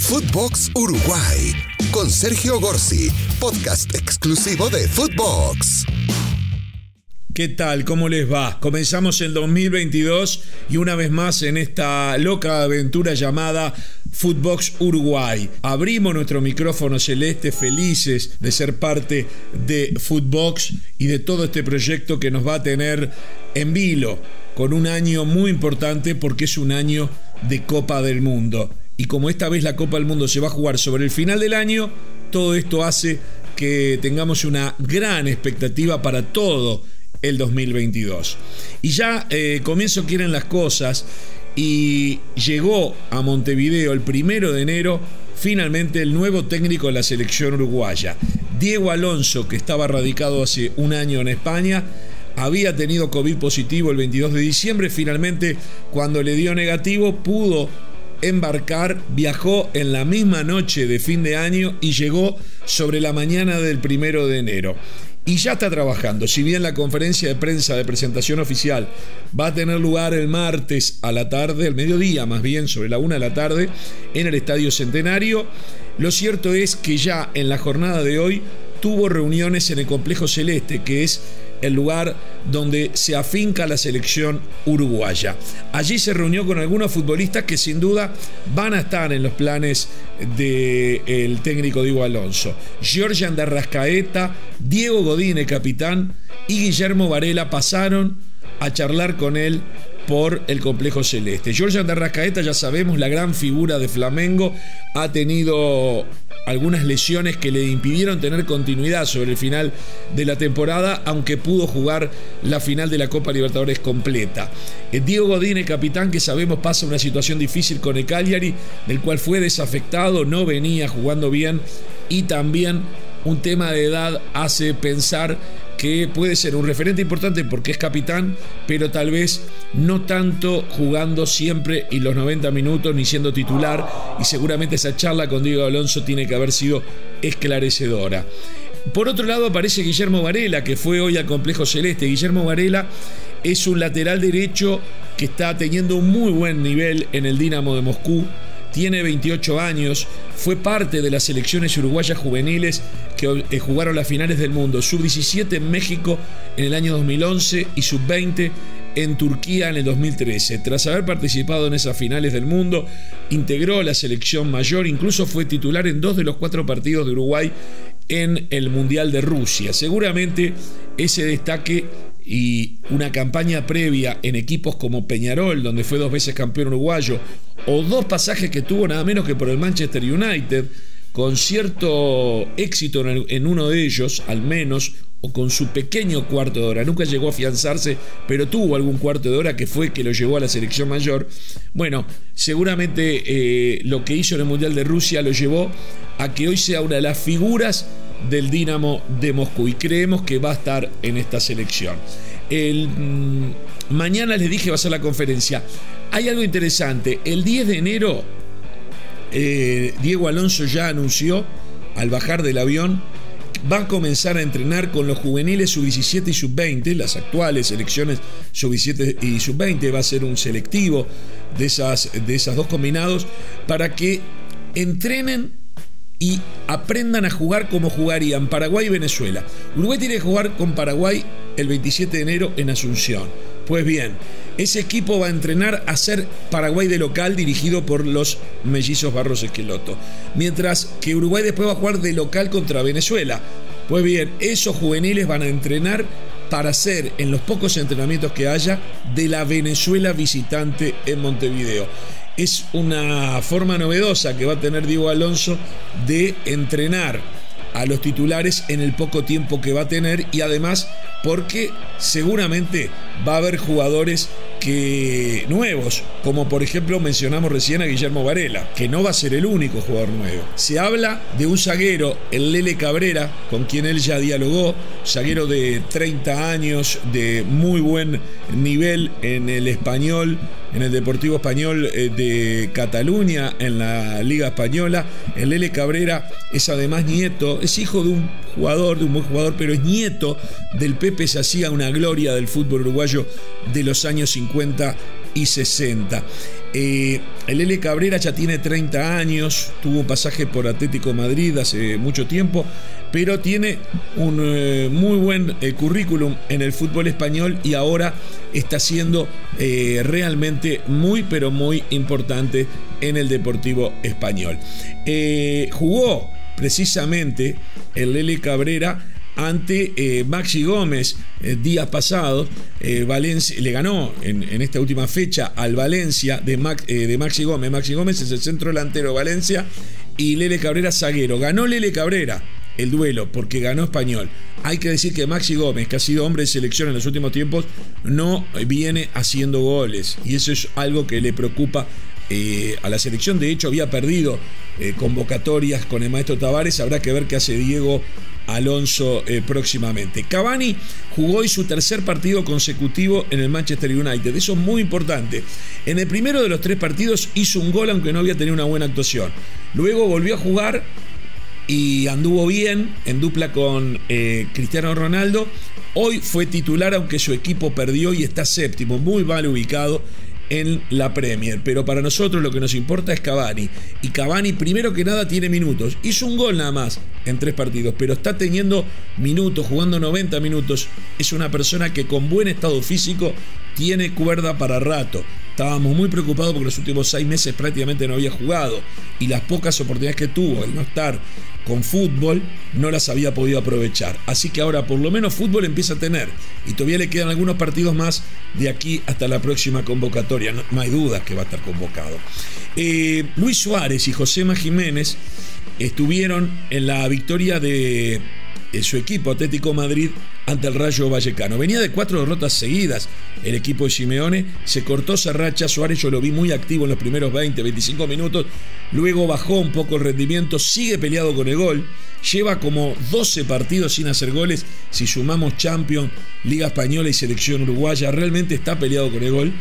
Footbox Uruguay con Sergio Gorsi, podcast exclusivo de Footbox. ¿Qué tal? ¿Cómo les va? Comenzamos el 2022 y una vez más en esta loca aventura llamada Footbox Uruguay. Abrimos nuestro micrófono celeste felices de ser parte de Footbox y de todo este proyecto que nos va a tener en vilo con un año muy importante porque es un año de Copa del Mundo. Y como esta vez la Copa del Mundo se va a jugar sobre el final del año, todo esto hace que tengamos una gran expectativa para todo el 2022. Y ya eh, comienzo quieren las cosas y llegó a Montevideo el primero de enero finalmente el nuevo técnico de la selección uruguaya. Diego Alonso, que estaba radicado hace un año en España, había tenido COVID positivo el 22 de diciembre, finalmente cuando le dio negativo pudo embarcar, viajó en la misma noche de fin de año y llegó sobre la mañana del primero de enero. Y ya está trabajando. Si bien la conferencia de prensa de presentación oficial va a tener lugar el martes a la tarde, el mediodía más bien, sobre la una de la tarde, en el Estadio Centenario, lo cierto es que ya en la jornada de hoy tuvo reuniones en el Complejo Celeste, que es el lugar donde se afinca la selección uruguaya. Allí se reunió con algunos futbolistas que sin duda van a estar en los planes del técnico Diego Alonso. Georgian de Arrascaeta, Diego Godine, capitán, y Guillermo Varela pasaron a charlar con él por el complejo celeste. Georgian de Arrascaeta, ya sabemos, la gran figura de Flamengo, ha tenido algunas lesiones que le impidieron tener continuidad sobre el final de la temporada, aunque pudo jugar la final de la Copa Libertadores completa. Eh, Diego Godine, capitán, que sabemos pasa una situación difícil con el Cagliari, del cual fue desafectado, no venía jugando bien y también un tema de edad hace pensar que puede ser un referente importante porque es capitán, pero tal vez no tanto jugando siempre y los 90 minutos ni siendo titular. Y seguramente esa charla con Diego Alonso tiene que haber sido esclarecedora. Por otro lado aparece Guillermo Varela, que fue hoy al Complejo Celeste. Guillermo Varela es un lateral derecho que está teniendo un muy buen nivel en el Dinamo de Moscú tiene 28 años, fue parte de las selecciones uruguayas juveniles que eh, jugaron las finales del mundo, sub-17 en México en el año 2011 y sub-20 en Turquía en el 2013. Tras haber participado en esas finales del mundo, integró la selección mayor, incluso fue titular en dos de los cuatro partidos de Uruguay en el Mundial de Rusia. Seguramente ese destaque y una campaña previa en equipos como Peñarol, donde fue dos veces campeón uruguayo, o dos pasajes que tuvo nada menos que por el Manchester United, con cierto éxito en uno de ellos, al menos, o con su pequeño cuarto de hora. Nunca llegó a afianzarse, pero tuvo algún cuarto de hora que fue que lo llevó a la selección mayor. Bueno, seguramente eh, lo que hizo en el Mundial de Rusia lo llevó a que hoy sea una de las figuras del Dinamo de Moscú y creemos que va a estar en esta selección. El, mm, mañana les dije va a ser la conferencia. Hay algo interesante. El 10 de enero, eh, Diego Alonso ya anunció al bajar del avión va a comenzar a entrenar con los juveniles sub-17 y sub-20, las actuales selecciones sub-17 y sub-20, va a ser un selectivo de esas, de esas dos combinados para que entrenen y aprendan a jugar como jugarían Paraguay y Venezuela. Uruguay tiene que jugar con Paraguay el 27 de enero en Asunción. Pues bien, ese equipo va a entrenar a ser Paraguay de local dirigido por los mellizos Barros Esqueloto. Mientras que Uruguay después va a jugar de local contra Venezuela. Pues bien, esos juveniles van a entrenar para ser, en los pocos entrenamientos que haya, de la Venezuela visitante en Montevideo es una forma novedosa que va a tener Diego Alonso de entrenar a los titulares en el poco tiempo que va a tener y además porque seguramente va a haber jugadores que nuevos, como por ejemplo mencionamos recién a Guillermo Varela, que no va a ser el único jugador nuevo. Se habla de un zaguero, el Lele Cabrera, con quien él ya dialogó, zaguero de 30 años, de muy buen nivel en el español, en el Deportivo Español eh, de Cataluña, en la Liga Española. El Lele Cabrera es además nieto, es hijo de un jugador, de un buen jugador, pero es nieto del Pepe se hacía una gloria del fútbol uruguayo de los años 50 y 60. Eh, el Lele Cabrera ya tiene 30 años, tuvo un pasaje por Atlético Madrid hace mucho tiempo, pero tiene un eh, muy buen eh, currículum en el fútbol español y ahora está siendo realmente muy, pero muy importante en el Deportivo Español. jugó precisamente el Lele Cabrera ante eh, Maxi Gómez eh, días pasados. Eh, Valencia le ganó en, esta última fecha al Valencia de, Maxi Gómez. Maxi Gómez es el centro delantero de Valencia y Lele Cabrera zaguero. Ganó Lele Cabrera el duelo porque ganó Español. Hay que decir que Maxi Gómez, que ha sido hombre de selección en los últimos tiempos, no viene haciendo goles y eso es algo que le preocupa a la selección. De hecho, había perdido convocatorias con el maestro Tavares. Habrá que ver qué hace Diego Alonso eh, próximamente. Cavani jugó hoy su tercer partido consecutivo en el Manchester United. Eso es muy importante. En el primero de los tres partidos hizo un gol aunque no había tenido una buena actuación. Luego volvió a jugar y anduvo bien en dupla con eh, Cristiano Ronaldo. Hoy fue titular aunque su equipo perdió y está séptimo, muy mal ubicado en la Premier. Pero para nosotros lo que nos importa es Cavani. Y Cavani, primero que nada, tiene minutos. Hizo un gol nada más en tres partidos, pero está teniendo minutos, jugando 90 minutos. Es una persona que con buen estado físico tiene cuerda para rato. Estábamos muy preocupados porque los últimos seis meses prácticamente no había jugado y las pocas oportunidades que tuvo, el no estar con fútbol, no las había podido aprovechar. Así que ahora por lo menos fútbol empieza a tener y todavía le quedan algunos partidos más de aquí hasta la próxima convocatoria. No, hay duda que va a estar convocado. Eh, Luis Suárez y Josema Jiménez estuvieron en la victoria de su equipo Atlético Madrid ante el Rayo Vallecano. Venía de cuatro derrotas seguidas el equipo de Simeone, se cortó esa racha, Suárez yo lo vi muy activo en los primeros 20, 25 minutos, luego bajó un poco el rendimiento, sigue peleado con el gol, lleva como 12 partidos sin hacer goles, si sumamos Champions, Liga Española y Selección Uruguaya, realmente está peleado con el gol.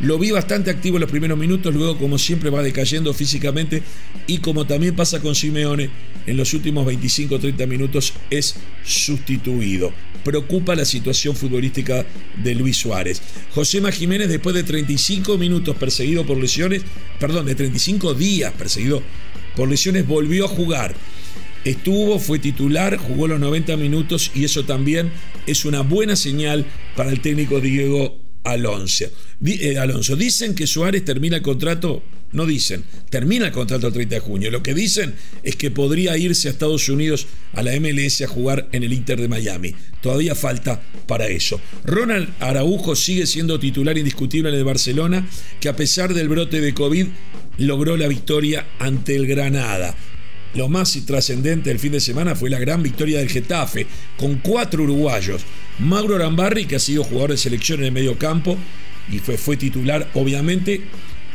Lo vi bastante activo en los primeros minutos, luego como siempre va decayendo físicamente. Y como también pasa con Simeone, en los últimos 25-30 minutos es sustituido. Preocupa la situación futbolística de Luis Suárez. José Jiménez después de 35 minutos perseguido por lesiones, perdón, de 35 días perseguido por lesiones, volvió a jugar. Estuvo, fue titular, jugó los 90 minutos y eso también es una buena señal para el técnico Diego Alonso. Eh, Alonso. Dicen que Suárez termina el contrato, no dicen, termina el contrato el 30 de junio. Lo que dicen es que podría irse a Estados Unidos a la MLS a jugar en el Inter de Miami. Todavía falta para eso. Ronald Araujo sigue siendo titular indiscutible en el Barcelona, que a pesar del brote de COVID logró la victoria ante el Granada. Lo más trascendente del fin de semana fue la gran victoria del Getafe, con cuatro uruguayos. Mauro Arambarri, que ha sido jugador de selección en el medio campo y fue, fue titular, obviamente.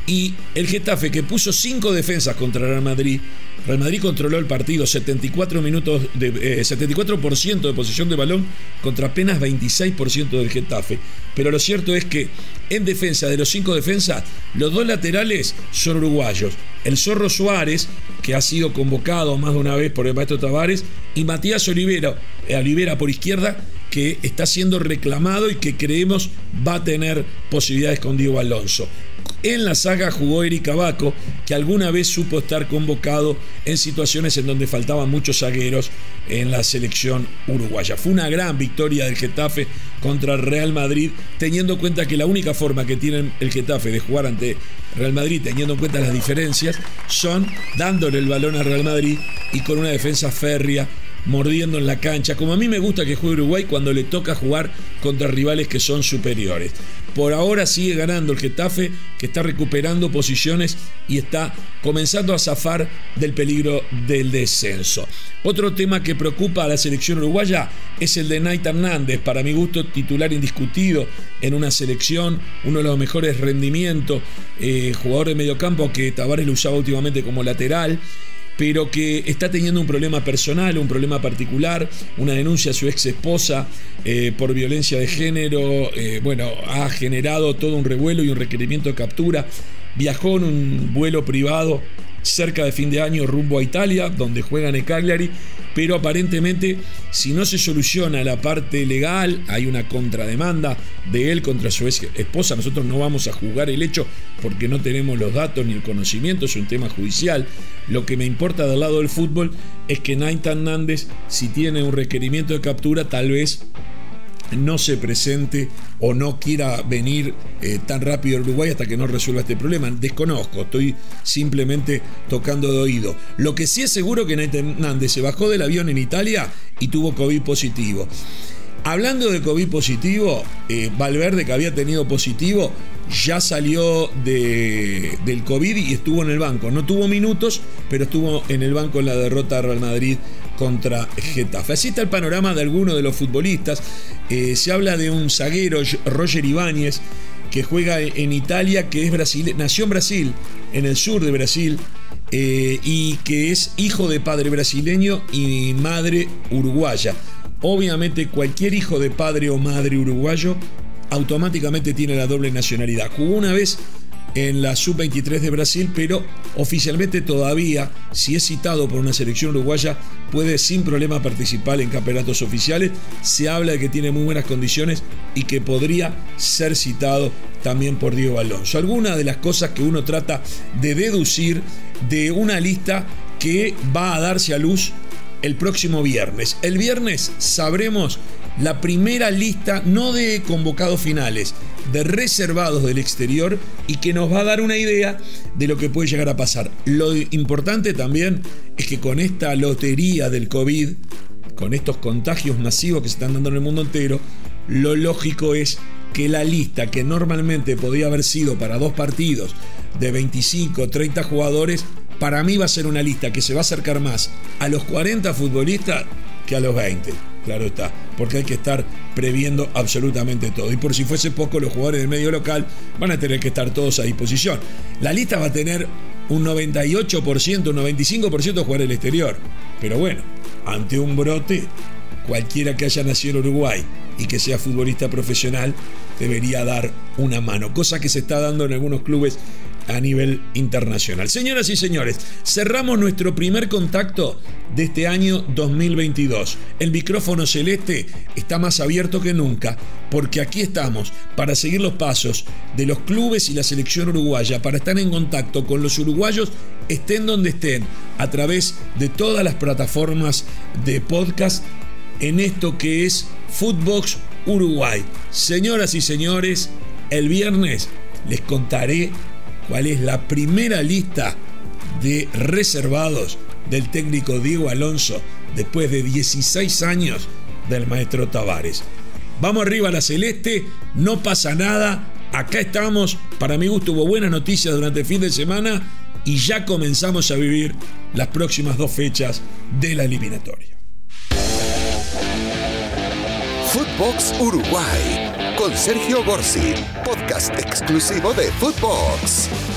Y el Getafe, que puso cinco defensas contra Real Madrid. Real Madrid controló el partido, 74 minutos de, 74% eh, de posición de balón contra apenas 26% del Getafe. Pero lo cierto es que en defensa de los cinco defensas, los dos laterales son uruguayos. El Zorro Suárez, que ha sido convocado más de una vez por el maestro Tavares, y Matías Olivera, eh, Olivera por izquierda, que está siendo reclamado y que creemos va a tener posibilidades con Diego Alonso. En la saga jugó Eric Abaco, que alguna vez supo estar convocado en situaciones en donde faltaban muchos zagueros en la selección uruguaya. Fue una gran victoria del Getafe contra el Real Madrid, teniendo en cuenta que la única forma que tiene el Getafe de jugar ante Real Madrid, teniendo en cuenta las diferencias, son dándole el balón a Real Madrid y con una defensa férrea mordiendo en la cancha, como a mí me gusta que juegue Uruguay cuando le toca jugar contra rivales que son superiores. Por ahora sigue ganando el Getafe, que está recuperando posiciones y está comenzando a zafar del peligro del descenso. Otro tema que preocupa a la selección uruguaya es el de Naita Hernández, para mi gusto titular indiscutido en una selección, uno de los mejores rendimientos, eh, jugador de mediocampo que Tavares lo usaba últimamente como lateral pero que está teniendo un problema personal, un problema particular, una denuncia a su ex esposa eh, por violencia de género, eh, bueno, ha generado todo un revuelo y un requerimiento de captura. Viajó en un vuelo privado cerca de fin de año rumbo a Italia, donde juegan el Cagliari, pero aparentemente si no se soluciona la parte legal, hay una contrademanda de él contra su esposa, nosotros no vamos a juzgar el hecho porque no tenemos los datos ni el conocimiento, es un tema judicial. Lo que me importa del lado del fútbol es que Nathan Nández, si tiene un requerimiento de captura, tal vez no se presente o no quiera venir eh, tan rápido a Uruguay hasta que no resuelva este problema. Desconozco, estoy simplemente tocando de oído. Lo que sí es seguro que Nathan Nández se bajó del avión en Italia y tuvo COVID positivo. Hablando de COVID positivo, eh, Valverde, que había tenido positivo, ya salió de, del COVID y estuvo en el banco. No tuvo minutos, pero estuvo en el banco en la derrota de Real Madrid contra Getafe. Así está el panorama de algunos de los futbolistas. Eh, se habla de un zaguero, Roger Ibáñez, que juega en Italia, que es nació en Brasil, en el sur de Brasil, eh, y que es hijo de padre brasileño y madre uruguaya. Obviamente cualquier hijo de padre o madre uruguayo automáticamente tiene la doble nacionalidad. Jugó una vez en la sub-23 de Brasil, pero oficialmente todavía, si es citado por una selección uruguaya, puede sin problema participar en campeonatos oficiales. Se habla de que tiene muy buenas condiciones y que podría ser citado también por Diego Alonso. Algunas de las cosas que uno trata de deducir de una lista que va a darse a luz el próximo viernes. El viernes sabremos la primera lista no de convocados finales, de reservados del exterior y que nos va a dar una idea de lo que puede llegar a pasar. Lo importante también es que con esta lotería del COVID, con estos contagios masivos que se están dando en el mundo entero, lo lógico es que la lista que normalmente podía haber sido para dos partidos de 25 o 30 jugadores, para mí va a ser una lista que se va a acercar más a los 40 futbolistas que a los 20. Claro está, porque hay que estar previendo absolutamente todo. Y por si fuese poco, los jugadores del medio local van a tener que estar todos a disposición. La lista va a tener un 98%, un 95% de jugadores del exterior. Pero bueno, ante un brote, cualquiera que haya nacido en Uruguay y que sea futbolista profesional debería dar una mano, cosa que se está dando en algunos clubes a nivel internacional. Señoras y señores, cerramos nuestro primer contacto de este año 2022. El micrófono celeste está más abierto que nunca porque aquí estamos para seguir los pasos de los clubes y la selección uruguaya, para estar en contacto con los uruguayos, estén donde estén, a través de todas las plataformas de podcast en esto que es Footbox Uruguay. Señoras y señores, el viernes les contaré cuál es la primera lista de reservados del técnico Diego Alonso después de 16 años del maestro Tavares. Vamos arriba a la celeste, no pasa nada, acá estamos, para mi gusto hubo buenas noticias durante el fin de semana y ya comenzamos a vivir las próximas dos fechas de la eliminatoria. Footbox Uruguay con Sergio Gorsi, podcast exclusivo de Footbox.